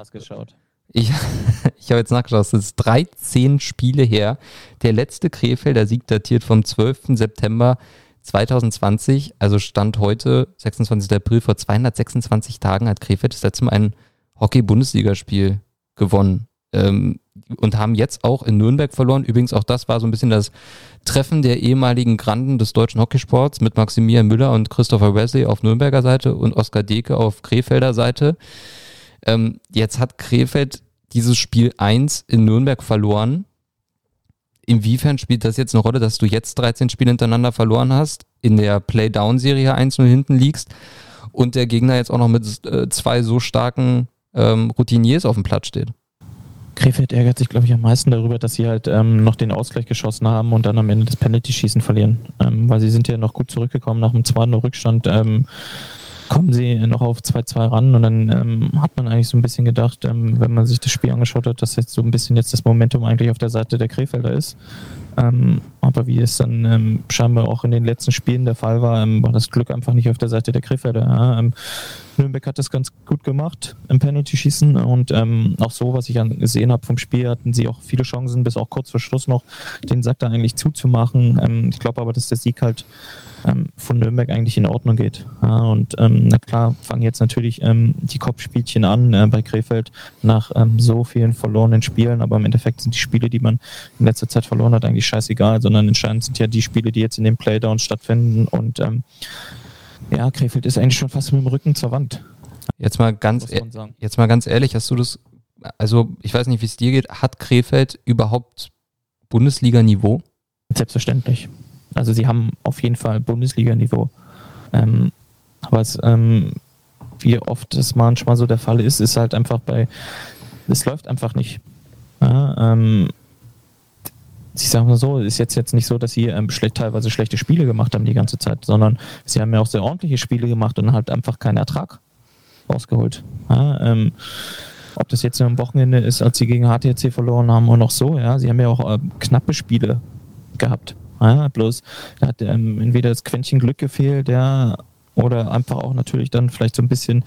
Ich, ich habe jetzt nachgeschaut, es ist 13 Spiele her. Der letzte Krefelder Sieg datiert vom 12. September 2020, also Stand heute, 26. April, vor 226 Tagen hat Krefeld das letzte Mal ein Hockey-Bundesligaspiel gewonnen. Ähm, und haben jetzt auch in Nürnberg verloren. Übrigens auch das war so ein bisschen das Treffen der ehemaligen Granden des deutschen Hockeysports mit Maximilian Müller und Christopher Wesley auf Nürnberger Seite und Oskar Deke auf Krefelder Seite. Ähm, jetzt hat Krefeld dieses Spiel 1 in Nürnberg verloren. Inwiefern spielt das jetzt eine Rolle, dass du jetzt 13 Spiele hintereinander verloren hast, in der Play-Down-Serie 1-0 hinten liegst und der Gegner jetzt auch noch mit äh, zwei so starken ähm, Routiniers auf dem Platz steht? Krefeld ärgert sich, glaube ich, am meisten darüber, dass sie halt ähm, noch den Ausgleich geschossen haben und dann am Ende das Penalty-Schießen verlieren. Ähm, weil sie sind ja noch gut zurückgekommen nach dem zweiten Rückstand. Ähm, kommen sie noch auf 2-2 ran und dann ähm, hat man eigentlich so ein bisschen gedacht, ähm, wenn man sich das Spiel angeschaut hat, dass jetzt so ein bisschen jetzt das Momentum eigentlich auf der Seite der Krefelder ist. Ähm, aber wie es dann ähm, scheinbar auch in den letzten Spielen der Fall war, ähm, war das Glück einfach nicht auf der Seite der Krefelder. Ja. Ähm, Nürnberg hat das ganz gut gemacht im Penalty-Schießen und ähm, auch so, was ich gesehen habe vom Spiel, hatten sie auch viele Chancen, bis auch kurz vor Schluss noch den Sack da eigentlich zuzumachen. Ähm, ich glaube aber, dass der Sieg halt ähm, von Nürnberg eigentlich in Ordnung geht. Ja, und ähm, na klar, fangen jetzt natürlich ähm, die Kopfspielchen an äh, bei Krefeld nach ähm, so vielen verlorenen Spielen, aber im Endeffekt sind die Spiele, die man in letzter Zeit verloren hat, eigentlich scheißegal, sondern entscheidend sind ja die Spiele, die jetzt in den Playdowns stattfinden und ähm, ja, Krefeld ist eigentlich schon fast mit dem Rücken zur Wand. Jetzt mal ganz, e jetzt mal ganz ehrlich, hast du das, also ich weiß nicht, wie es dir geht, hat Krefeld überhaupt Bundesliga-Niveau? Selbstverständlich. Also sie haben auf jeden Fall Bundesliga-Niveau. Ähm, aber ähm, wie oft es manchmal so der Fall ist, ist halt einfach bei, es läuft einfach nicht. Ja, ähm, ich sage mal so, ist jetzt, jetzt nicht so, dass sie ähm, schlecht, teilweise schlechte Spiele gemacht haben die ganze Zeit, sondern sie haben ja auch sehr ordentliche Spiele gemacht und halt einfach keinen Ertrag rausgeholt. Ja, ähm, ob das jetzt am Wochenende ist, als sie gegen HTC verloren haben und noch so, ja, sie haben ja auch äh, knappe Spiele gehabt. Ja, bloß da hat ähm, entweder das Quäntchen Glück gefehlt, ja, oder einfach auch natürlich dann vielleicht so ein bisschen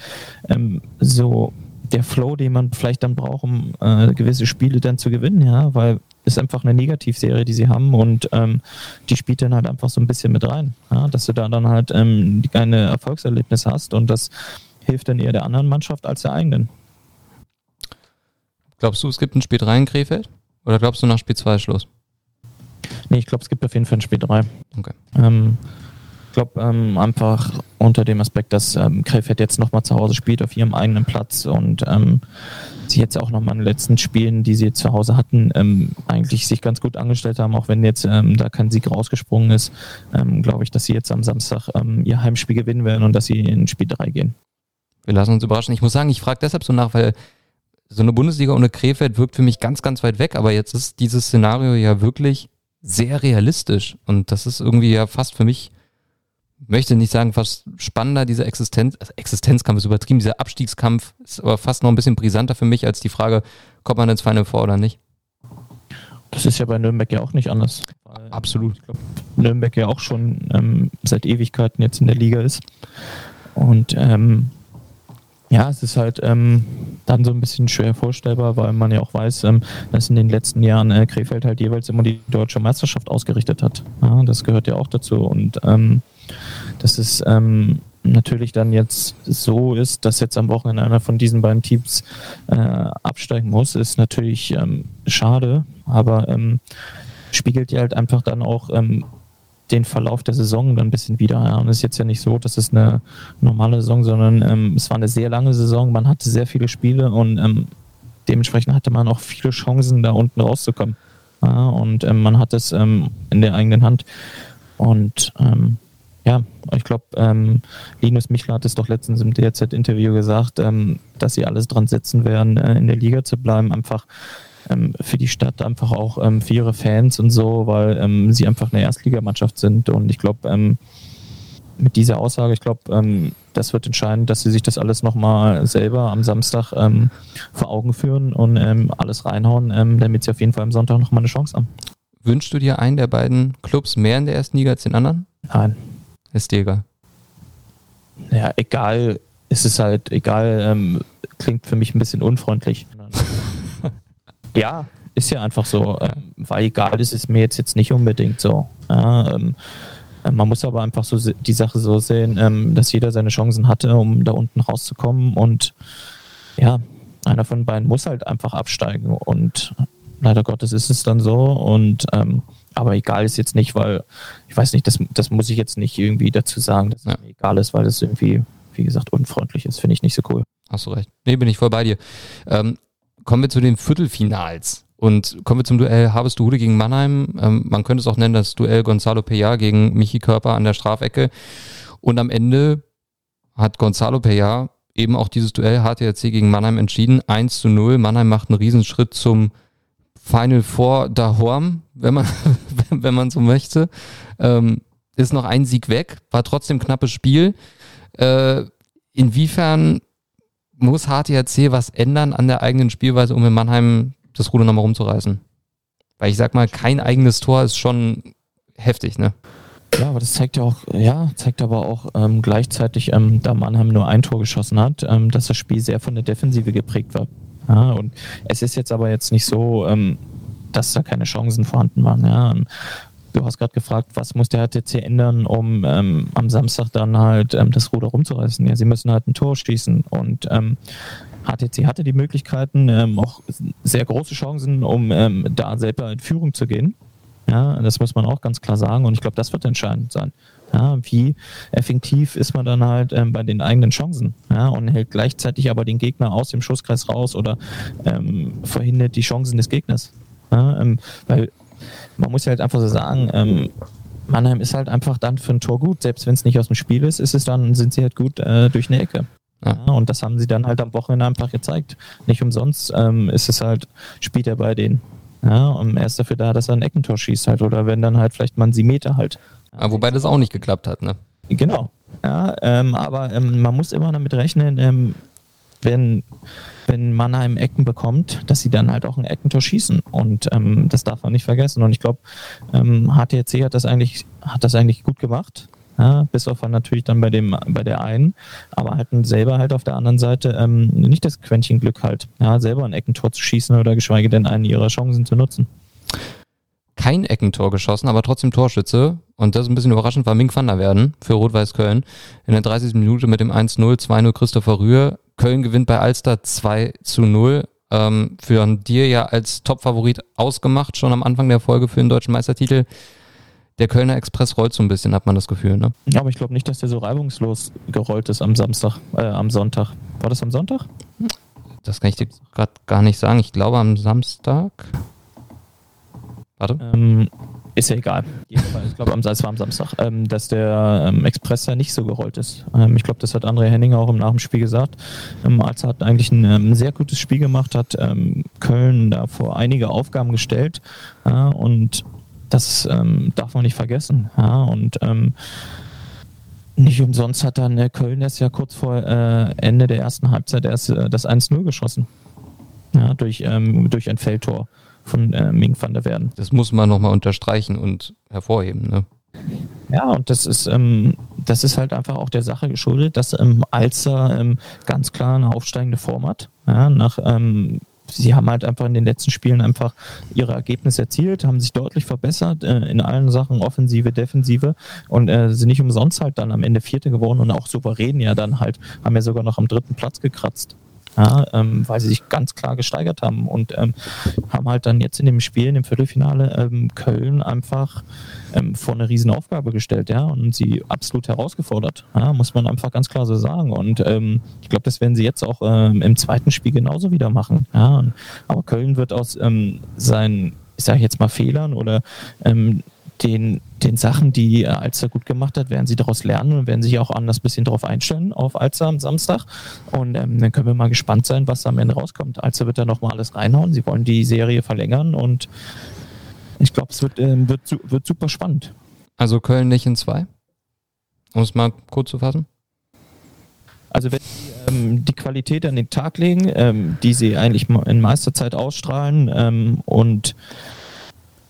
ähm, so der Flow, den man vielleicht dann braucht, um äh, gewisse Spiele dann zu gewinnen, ja, weil es einfach eine Negativserie, die sie haben und ähm, die spielt dann halt einfach so ein bisschen mit rein, ja, dass du da dann halt ähm, ein Erfolgserlebnis hast und das hilft dann eher der anderen Mannschaft als der eigenen. Glaubst du, es gibt ein Spiel 3 in Krefeld? Oder glaubst du nach Spiel 2 Schluss? Nee, ich glaube, es gibt auf jeden Fall ein Spiel 3. Okay. Ähm, ich glaube ähm, einfach unter dem Aspekt, dass ähm, Krefeld jetzt nochmal zu Hause spielt auf ihrem eigenen Platz und ähm, sie jetzt auch nochmal in den letzten Spielen, die sie zu Hause hatten, ähm, eigentlich sich ganz gut angestellt haben, auch wenn jetzt ähm, da kein Sieg rausgesprungen ist, ähm, glaube ich, dass sie jetzt am Samstag ähm, ihr Heimspiel gewinnen werden und dass sie in Spiel 3 gehen. Wir lassen uns überraschen. Ich muss sagen, ich frage deshalb so nach, weil so eine Bundesliga ohne Krefeld wirkt für mich ganz, ganz weit weg, aber jetzt ist dieses Szenario ja wirklich sehr realistisch. Und das ist irgendwie ja fast für mich, möchte nicht sagen, fast spannender, dieser Existenz, also Existenzkampf ist übertrieben, dieser Abstiegskampf ist aber fast noch ein bisschen brisanter für mich als die Frage, kommt man ins Final Four oder nicht. Das ist ja bei Nürnberg ja auch nicht anders. Absolut. Ich glaub, Nürnberg ja auch schon ähm, seit Ewigkeiten jetzt in der Liga ist. Und ähm, ja, es ist halt ähm, dann so ein bisschen schwer vorstellbar, weil man ja auch weiß, ähm, dass in den letzten Jahren äh, Krefeld halt jeweils immer die deutsche Meisterschaft ausgerichtet hat. Ja, das gehört ja auch dazu. Und ähm, dass es ähm, natürlich dann jetzt so ist, dass jetzt am Wochenende einer von diesen beiden Teams äh, absteigen muss, ist natürlich ähm, schade, aber ähm, spiegelt ja halt einfach dann auch ähm, den Verlauf der Saison dann ein bisschen wieder. Ja. Und es ist jetzt ja nicht so, dass es eine normale Saison, sondern ähm, es war eine sehr lange Saison. Man hatte sehr viele Spiele und ähm, dementsprechend hatte man auch viele Chancen, da unten rauszukommen. Ja, und ähm, man hat es ähm, in der eigenen Hand. Und ähm, ja, ich glaube, ähm, Linus Michler hat es doch letztens im DRZ-Interview gesagt, dass sie alles dran setzen werden, äh, in der Liga zu bleiben. Einfach ähm, für die Stadt, einfach auch ähm, für ihre Fans und so, weil ähm, sie einfach eine Erstligamannschaft sind. Und ich glaube, ähm, mit dieser Aussage, ich glaube, ähm, das wird entscheidend, dass sie sich das alles nochmal selber am Samstag ähm, vor Augen führen und alles reinhauen, damit sie auf jeden Fall am Sonntag nochmal eine Chance haben. Wünschst du dir einen der beiden Clubs mehr in der ersten Liga als den anderen? Nein. Ist dir egal? Ja, egal. ist Es halt egal, klingt für mich ein bisschen unfreundlich. Ja, ist ja einfach so. Ähm, weil egal ist es mir jetzt, jetzt nicht unbedingt so. Ja, ähm, man muss aber einfach so die Sache so sehen, ähm, dass jeder seine Chancen hatte, um da unten rauszukommen. Und ja, einer von beiden muss halt einfach absteigen. Und leider Gottes ist es dann so. Und ähm, aber egal ist jetzt nicht, weil ich weiß nicht, das, das muss ich jetzt nicht irgendwie dazu sagen, dass ja. es mir egal ist, weil es irgendwie, wie gesagt, unfreundlich ist. Finde ich nicht so cool. Hast du recht. Nee, bin ich voll bei dir. Ähm, kommen wir zu den Viertelfinals. Und kommen wir zum Duell Harvest-Hude gegen Mannheim. Ähm, man könnte es auch nennen, das Duell Gonzalo Peña gegen Michi Körper an der Strafecke. Und am Ende hat Gonzalo Peña eben auch dieses Duell HTRC gegen Mannheim entschieden. 1 zu 0. Mannheim macht einen Riesenschritt zum Final Four Dahorm, wenn man, wenn man so möchte. Ähm, ist noch ein Sieg weg, war trotzdem knappes Spiel. Äh, inwiefern muss HTRC was ändern an der eigenen Spielweise, um in Mannheim das Ruder nochmal rumzureißen? Weil ich sag mal, kein eigenes Tor ist schon heftig, ne? Ja, aber das zeigt ja auch, ja, zeigt aber auch ähm, gleichzeitig, ähm, da Mannheim nur ein Tor geschossen hat, ähm, dass das Spiel sehr von der Defensive geprägt war. Ja, und es ist jetzt aber jetzt nicht so, ähm, dass da keine Chancen vorhanden waren. Ja. Du hast gerade gefragt, was muss der HTC ändern, um ähm, am Samstag dann halt ähm, das Ruder rumzureißen. Ja, sie müssen halt ein Tor schießen und HTC hatte die Möglichkeiten, auch sehr große Chancen, um da selber in Führung zu gehen. Ja, das muss man auch ganz klar sagen und ich glaube, das wird entscheidend sein. Ja, wie effektiv ist man dann halt ähm, bei den eigenen Chancen ja, und hält gleichzeitig aber den Gegner aus dem Schusskreis raus oder ähm, verhindert die Chancen des Gegners. Ja, ähm, weil man muss ja halt einfach so sagen, ähm, Mannheim ist halt einfach dann für ein Tor gut. Selbst wenn es nicht aus dem Spiel ist, ist es dann, sind sie halt gut äh, durch eine Ecke. Ja. und das haben sie dann halt am Wochenende einfach gezeigt. Nicht umsonst ähm, ist es halt, spielt er bei denen. Ja, und er ist dafür da, dass er ein Eckentor schießt halt. Oder wenn dann halt vielleicht mal ein Meter halt. Ja, wobei das auch nicht geklappt hat, ne? Genau. Ja, ähm, aber ähm, man muss immer damit rechnen, ähm, wenn, wenn Mannheim Ecken bekommt, dass sie dann halt auch ein Eckentor schießen. Und ähm, das darf man nicht vergessen. Und ich glaube, ähm, HTC hat das eigentlich, hat das eigentlich gut gemacht. Ja, bis auf natürlich dann bei dem bei der einen, aber hatten selber halt auf der anderen Seite ähm, nicht das Quäntchen Glück halt, ja, selber ein Eckentor zu schießen oder geschweige denn einen ihrer Chancen zu nutzen. Kein Eckentor geschossen, aber trotzdem Torschütze. Und das ist ein bisschen überraschend, war Mink van der Werden für Rot-Weiß Köln. In der 30. Minute mit dem 1-0, 2-0 Christopher Rühr. Köln gewinnt bei Alster 2 zu 0. Ähm, für dir ja als Top-Favorit ausgemacht, schon am Anfang der Folge für den deutschen Meistertitel der Kölner Express rollt so ein bisschen, hat man das Gefühl, ne? Ja, aber ich glaube nicht, dass der so reibungslos gerollt ist am Samstag, äh, am Sonntag. War das am Sonntag? Das kann ich dir gerade gar nicht sagen. Ich glaube am Samstag. Warte. Ähm, ist ja egal. Ich glaube, es war am Samstag, ähm, dass der ähm, Express ja nicht so gerollt ist. Ähm, ich glaube, das hat André Henninger auch im Nach dem Spiel gesagt. Ähm, Alzer hat eigentlich ein ähm, sehr gutes Spiel gemacht, hat ähm, Köln da vor einige Aufgaben gestellt äh, und das ähm, darf man nicht vergessen. Ja, und nicht umsonst hat dann äh, Köln das ja kurz vor äh, Ende der ersten Halbzeit erst äh, das 1-0 geschossen. Ja, durch, durch ein Feldtor von äh, Ming van der Werden. Das muss man nochmal unterstreichen und hervorheben. Ne? Ja, und das ist, ähm, das ist halt einfach auch der Sache geschuldet, dass ähm, Alzer ähm, ganz klar eine aufsteigende Form hat. Ja, nach ähm, sie haben halt einfach in den letzten Spielen einfach ihre Ergebnisse erzielt, haben sich deutlich verbessert äh, in allen Sachen, Offensive, Defensive und äh, sind nicht umsonst halt dann am Ende Vierte geworden und auch souverän ja dann halt, haben ja sogar noch am dritten Platz gekratzt ja, ähm, weil sie sich ganz klar gesteigert haben und ähm, haben halt dann jetzt in dem Spiel, in dem Viertelfinale, ähm, Köln einfach ähm, vor eine riesen Aufgabe gestellt, ja, und sie absolut herausgefordert, ja, muss man einfach ganz klar so sagen. Und ähm, ich glaube, das werden sie jetzt auch ähm, im zweiten Spiel genauso wieder machen. Ja, aber Köln wird aus seinen, ich sage jetzt mal Fehlern oder den, den Sachen, die Alster gut gemacht hat, werden sie daraus lernen und werden sich auch anders ein bisschen darauf einstellen auf Alster am Samstag. Und ähm, dann können wir mal gespannt sein, was am Ende rauskommt. Alster wird da nochmal alles reinhauen. Sie wollen die Serie verlängern und ich glaube, es wird, ähm, wird, wird super spannend. Also Köln nicht in zwei? Um es mal kurz zu fassen. Also wenn sie ähm, die Qualität an den Tag legen, ähm, die sie eigentlich in Meisterzeit ausstrahlen ähm, und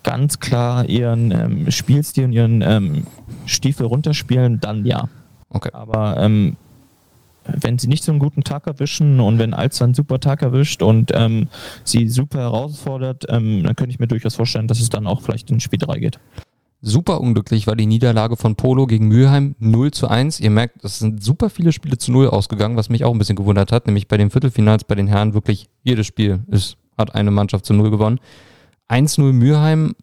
ganz klar ihren ähm, Spielstil und ihren ähm, Stiefel runterspielen, dann ja. Okay. Aber ähm, wenn sie nicht so einen guten Tag erwischen und wenn Alster einen super Tag erwischt und ähm, sie super herausfordert, ähm, dann könnte ich mir durchaus vorstellen, dass es dann auch vielleicht in Spiel 3 geht. Super unglücklich war die Niederlage von Polo gegen Mülheim 0 zu 1. Ihr merkt, es sind super viele Spiele zu 0 ausgegangen, was mich auch ein bisschen gewundert hat, nämlich bei den Viertelfinals bei den Herren wirklich jedes Spiel ist, hat eine Mannschaft zu 0 gewonnen. 1-0 Mürheim,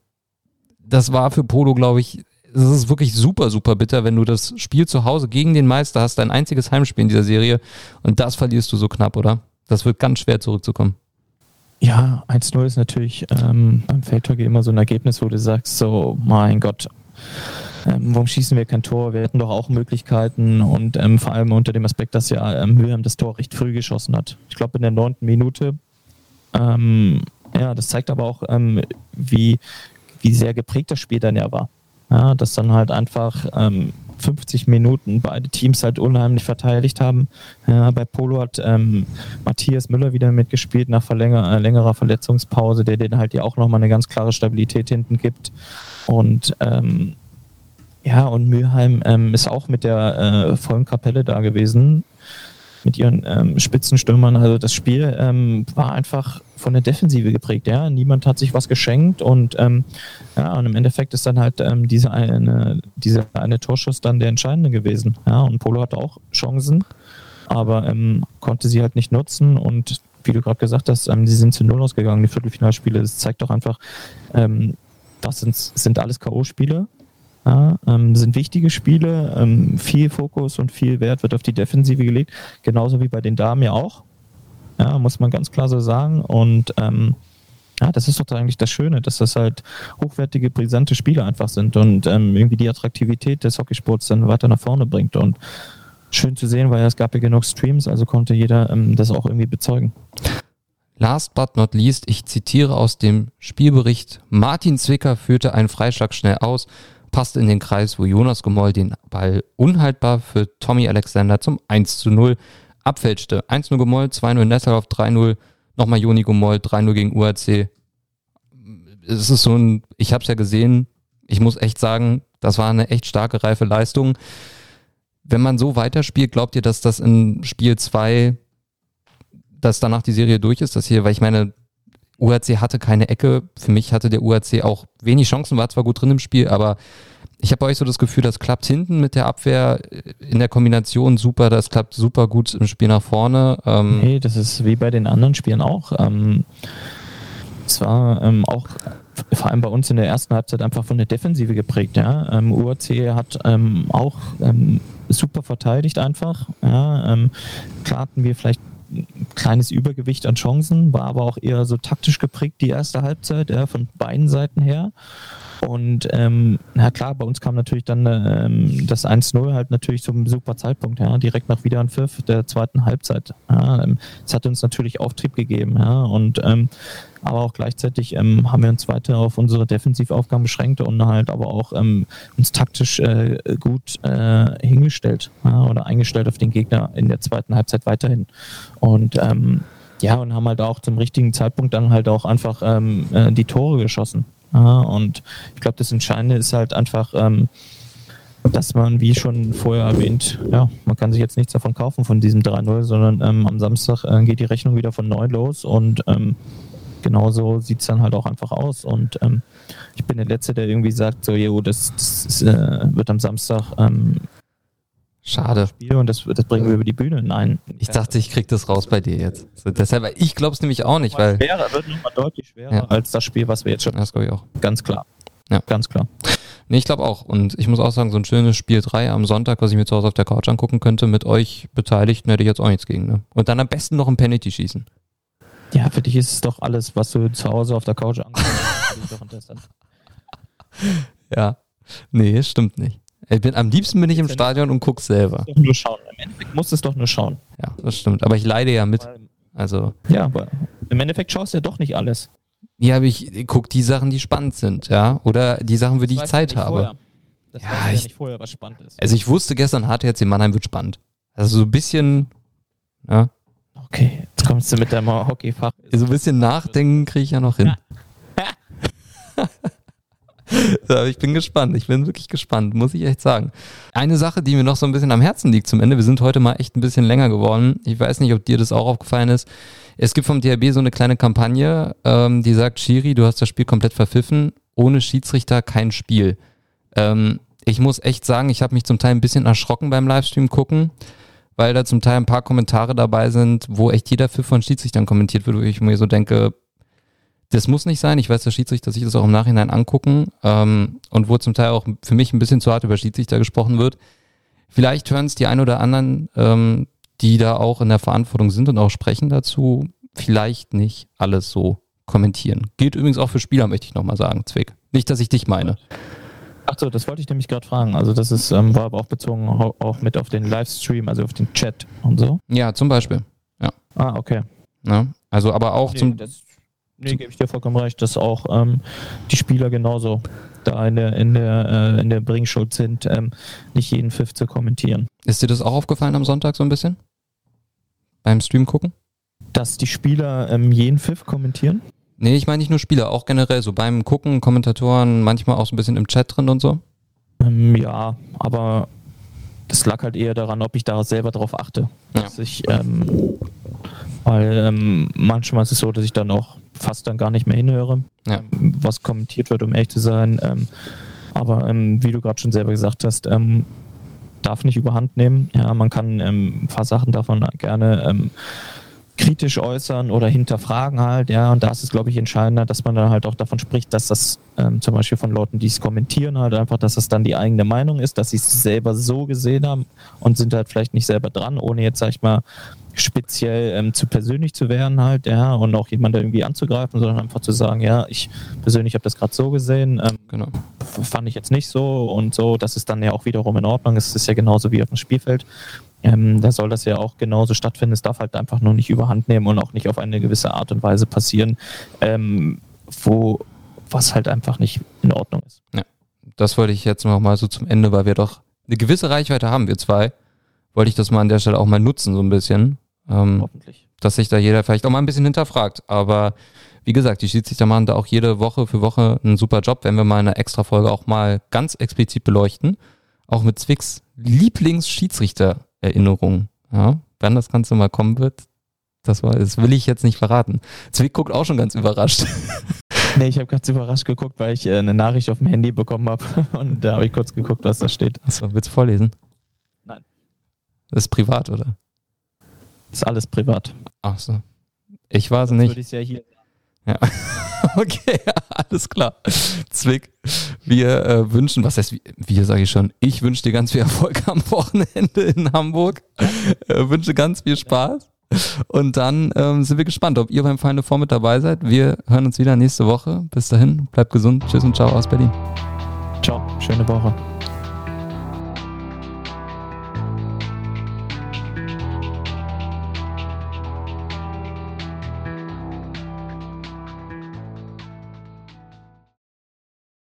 das war für Polo, glaube ich, es ist wirklich super, super bitter, wenn du das Spiel zu Hause gegen den Meister hast, dein einziges Heimspiel in dieser Serie und das verlierst du so knapp, oder? Das wird ganz schwer zurückzukommen. Ja, 1-0 ist natürlich ähm, beim Feldhockey immer so ein Ergebnis, wo du sagst, so, mein Gott, ähm, warum schießen wir kein Tor? Wir hätten doch auch Möglichkeiten und ähm, vor allem unter dem Aspekt, dass ja ähm, Wilhelm das Tor recht früh geschossen hat. Ich glaube in der neunten Minute. Ähm, ja, das zeigt aber auch, ähm, wie, wie sehr geprägt das Spiel dann ja war. Ja, dass dann halt einfach 50 ähm, Minuten beide Teams halt unheimlich verteidigt haben. Ja, bei Polo hat ähm, Matthias Müller wieder mitgespielt nach verlänger, äh, längerer Verletzungspause, der den halt ja auch nochmal eine ganz klare Stabilität hinten gibt. Und ähm, ja, und Mülheim ähm, ist auch mit der äh, vollen Kapelle da gewesen, mit ihren ähm, Spitzenstürmern. Also das Spiel ähm, war einfach von der Defensive geprägt. Ja, niemand hat sich was geschenkt und ähm, ja, und im Endeffekt ist dann halt ähm, diese eine, diese eine Torschuss dann der entscheidende gewesen. Ja, und Polo hatte auch Chancen, aber ähm, konnte sie halt nicht nutzen und wie du gerade gesagt hast, ähm, sie sind zu Null ausgegangen, die Viertelfinalspiele. Das zeigt doch einfach, ähm, das sind, sind alles K.O.-Spiele. Ja, ähm, sind wichtige Spiele, ähm, viel Fokus und viel Wert wird auf die Defensive gelegt, genauso wie bei den Damen ja auch. Ja, muss man ganz klar so sagen. Und ähm, ja, das ist doch eigentlich das Schöne, dass das halt hochwertige, brisante Spiele einfach sind und ähm, irgendwie die Attraktivität des Hockeysports dann weiter nach vorne bringt. Und schön zu sehen, weil es gab ja genug Streams, also konnte jeder ähm, das auch irgendwie bezeugen. Last but not least, ich zitiere aus dem Spielbericht, Martin Zwicker führte einen Freischlag schnell aus, passte in den Kreis, wo Jonas Gemoll den Ball unhaltbar für Tommy Alexander zum 1 zu 0 abfälschte. 1-0 Gemoll, 2-0 Nesselhoff, 3-0, nochmal Joni Gemoll, 3-0 gegen URC. Es ist so ein, ich habe es ja gesehen, ich muss echt sagen, das war eine echt starke, reife Leistung. Wenn man so weiterspielt, glaubt ihr, dass das in Spiel 2 dass danach die Serie durch ist, dass hier, weil ich meine, UHC hatte keine Ecke. Für mich hatte der UHC auch wenig Chancen, war zwar gut drin im Spiel, aber ich habe bei euch so das Gefühl, das klappt hinten mit der Abwehr in der Kombination super, das klappt super gut im Spiel nach vorne. Ähm nee, das ist wie bei den anderen Spielen auch. Ähm, es war ähm, auch vor allem bei uns in der ersten Halbzeit einfach von der Defensive geprägt. Ja? Ähm, UAC hat ähm, auch ähm, super verteidigt einfach. Ja? Ähm, klar hatten wir vielleicht kleines Übergewicht an Chancen, war aber auch eher so taktisch geprägt, die erste Halbzeit, ja, von beiden Seiten her. Und ähm, na klar, bei uns kam natürlich dann ähm, das 1-0 halt natürlich zum super Zeitpunkt, ja, direkt nach Wiederanpfiff der zweiten Halbzeit. Ja, ähm, es hat uns natürlich Auftrieb gegeben, ja, und ähm, aber auch gleichzeitig ähm, haben wir uns weiter auf unsere Defensivaufgaben beschränkt und halt aber auch ähm, uns taktisch äh, gut äh, hingestellt ja, oder eingestellt auf den Gegner in der zweiten Halbzeit weiterhin. Und ähm, ja, und haben halt auch zum richtigen Zeitpunkt dann halt auch einfach ähm, äh, die Tore geschossen. Und ich glaube, das Entscheidende ist halt einfach, ähm, dass man, wie schon vorher erwähnt, ja, man kann sich jetzt nichts davon kaufen von diesem 3-0, sondern ähm, am Samstag äh, geht die Rechnung wieder von neu los und ähm, genauso sieht es dann halt auch einfach aus. Und ähm, ich bin der Letzte, der irgendwie sagt, so, jo, das, das äh, wird am Samstag ähm, Schade. Spiel und das, das bringen wir über die Bühne. Nein. Ich dachte, ich krieg das raus bei dir jetzt. So, deshalb, ich glaube es nämlich auch nicht, weil. Schwerer, wird nochmal deutlich schwerer ja. als das Spiel, was wir jetzt schon. Das glaube ich auch. Ganz klar. Ja. Ganz klar. Nee, ich glaube auch. Und ich muss auch sagen, so ein schönes Spiel 3 am Sonntag, was ich mir zu Hause auf der Couch angucken könnte, mit euch Beteiligten, hätte ich jetzt auch nichts gegen. Ne? Und dann am besten noch ein Penalty schießen. Ja, für dich ist es doch alles, was du zu Hause auf der Couch anguckst. ja. Nee, stimmt nicht. Ich bin, am liebsten bin ich im Stadion und guck selber. Doch nur schauen. Im Endeffekt musst du es doch nur schauen. Ja, das stimmt. Aber ich leide ja mit. Also. Ja, aber im Endeffekt schaust du ja doch nicht alles. Ja, aber ich, ich guck die Sachen, die spannend sind, ja. Oder die Sachen, für die ich Zeit habe. Vorher. Das ja, weiß ich, ja nicht vorher, was spannend ist. Also ich wusste gestern, HTC Mannheim wird spannend. Also so ein bisschen, ja. Okay, jetzt kommst du mit deinem Hockeyfach. So ein bisschen nachdenken kriege ich ja noch hin. so, ich bin gespannt. Ich bin wirklich gespannt, muss ich echt sagen. Eine Sache, die mir noch so ein bisschen am Herzen liegt zum Ende, wir sind heute mal echt ein bisschen länger geworden. Ich weiß nicht, ob dir das auch aufgefallen ist. Es gibt vom DRB so eine kleine Kampagne, ähm, die sagt, Schiri, du hast das Spiel komplett verpfiffen. Ohne Schiedsrichter kein Spiel. Ähm, ich muss echt sagen, ich habe mich zum Teil ein bisschen erschrocken beim Livestream gucken, weil da zum Teil ein paar Kommentare dabei sind, wo echt jeder Pfiff von Schiedsrichtern kommentiert wird, wo ich mir so denke, das muss nicht sein. Ich weiß, der Schiedsrichter sich das auch im Nachhinein angucken ähm, und wo zum Teil auch für mich ein bisschen zu hart über Schiedsrichter gesprochen wird. Vielleicht hören es die ein oder anderen, ähm, die da auch in der Verantwortung sind und auch sprechen dazu, vielleicht nicht alles so kommentieren. Geht übrigens auch für Spieler, möchte ich nochmal sagen, Zwick. Nicht, dass ich dich meine. Achso, das wollte ich nämlich gerade fragen. Also das ist, ähm, war aber auch bezogen au- auch mit auf den Livestream, also auf den Chat und so. Ja, zum Beispiel. Ah, okay. Ne? Also aber auch Nee, zum. das, nee gebe ich dir vollkommen recht, dass auch ähm, die Spieler genauso da in der, in der, äh, in der Bringschuld sind, ähm, nicht jeden Pfiff zu kommentieren. Ist dir das auch aufgefallen am Sonntag so ein bisschen? Beim Stream gucken? Dass die Spieler ähm, jeden Pfiff kommentieren? Nee, ich meine nicht nur Spieler, auch generell so beim Gucken, Kommentatoren, manchmal auch so ein bisschen im Chat drin und so. Ähm, ja, aber das lag halt eher daran, ob ich da selber drauf achte. Ja. Dass ich, ähm, weil ähm, manchmal ist es so, dass ich dann auch fast dann gar nicht mehr hinhöre, Ja. ähm, was kommentiert wird, um ehrlich zu sein. Ähm, aber ähm, wie du gerade schon selber gesagt hast, ähm, darf nicht überhand nehmen. Ja, man kann ähm, ein paar Sachen davon gerne kritisch äußern oder hinterfragen halt, ja, und da ist es, glaube ich, entscheidender, dass man dann halt auch davon spricht, dass das ähm, zum Beispiel von Leuten, die es kommentieren, halt einfach, dass das dann die eigene Meinung ist, dass sie es selber so gesehen haben und sind halt vielleicht nicht selber dran, ohne jetzt, sag ich mal, speziell ähm, zu persönlich zu werden halt, ja, und auch jemanden irgendwie anzugreifen, sondern einfach zu sagen, ja, ich persönlich habe das gerade so gesehen, ähm, Genau. fand ich jetzt nicht so und so, das ist dann ja auch wiederum in Ordnung. Es ist ja genauso wie auf dem Spielfeld. Ähm, da soll das ja auch genauso stattfinden. Es darf halt einfach nur nicht überhand nehmen und auch nicht auf eine gewisse Art und Weise passieren, ähm, wo was halt einfach nicht in Ordnung ist. Das wollte ich jetzt noch mal so zum Ende, weil wir doch eine gewisse Reichweite haben, wir zwei. Wollte ich das mal an der Stelle auch mal nutzen, so ein bisschen. Ähm, Hoffentlich. dass sich da jeder vielleicht auch mal ein bisschen hinterfragt. Aber wie gesagt, die Schiedsrichter machen da auch jede Woche für Woche einen super Job, wenn wir mal eine extra Folge auch mal ganz explizit beleuchten. Auch mit Zwicks Lieblingsschiedsrichter-Erinnerungen. Ja, wann das Ganze mal kommen wird, das, war, das will ich jetzt nicht verraten. Zwick guckt auch schon ganz überrascht. Nee, ich habe ganz überrascht geguckt, weil ich äh, eine Nachricht auf dem Handy bekommen habe und da habe ich kurz geguckt, was da steht. Achso, willst du vorlesen? Nein. Das ist privat, oder? Ist alles privat. Ach so. Ich war es nicht. Würde ich ja hier Okay, alles klar. Zwick, wir äh, wünschen, was heißt wir, sage ich schon, ich wünsche dir ganz viel Erfolg am Wochenende in Hamburg. Äh, wünsche ganz viel Spaß. Und dann ähm, sind wir gespannt, ob ihr beim Feinde vor mit dabei seid. Wir hören uns wieder nächste Woche. Bis dahin, bleibt gesund. Tschüss und ciao aus Berlin. Ciao, schöne Woche.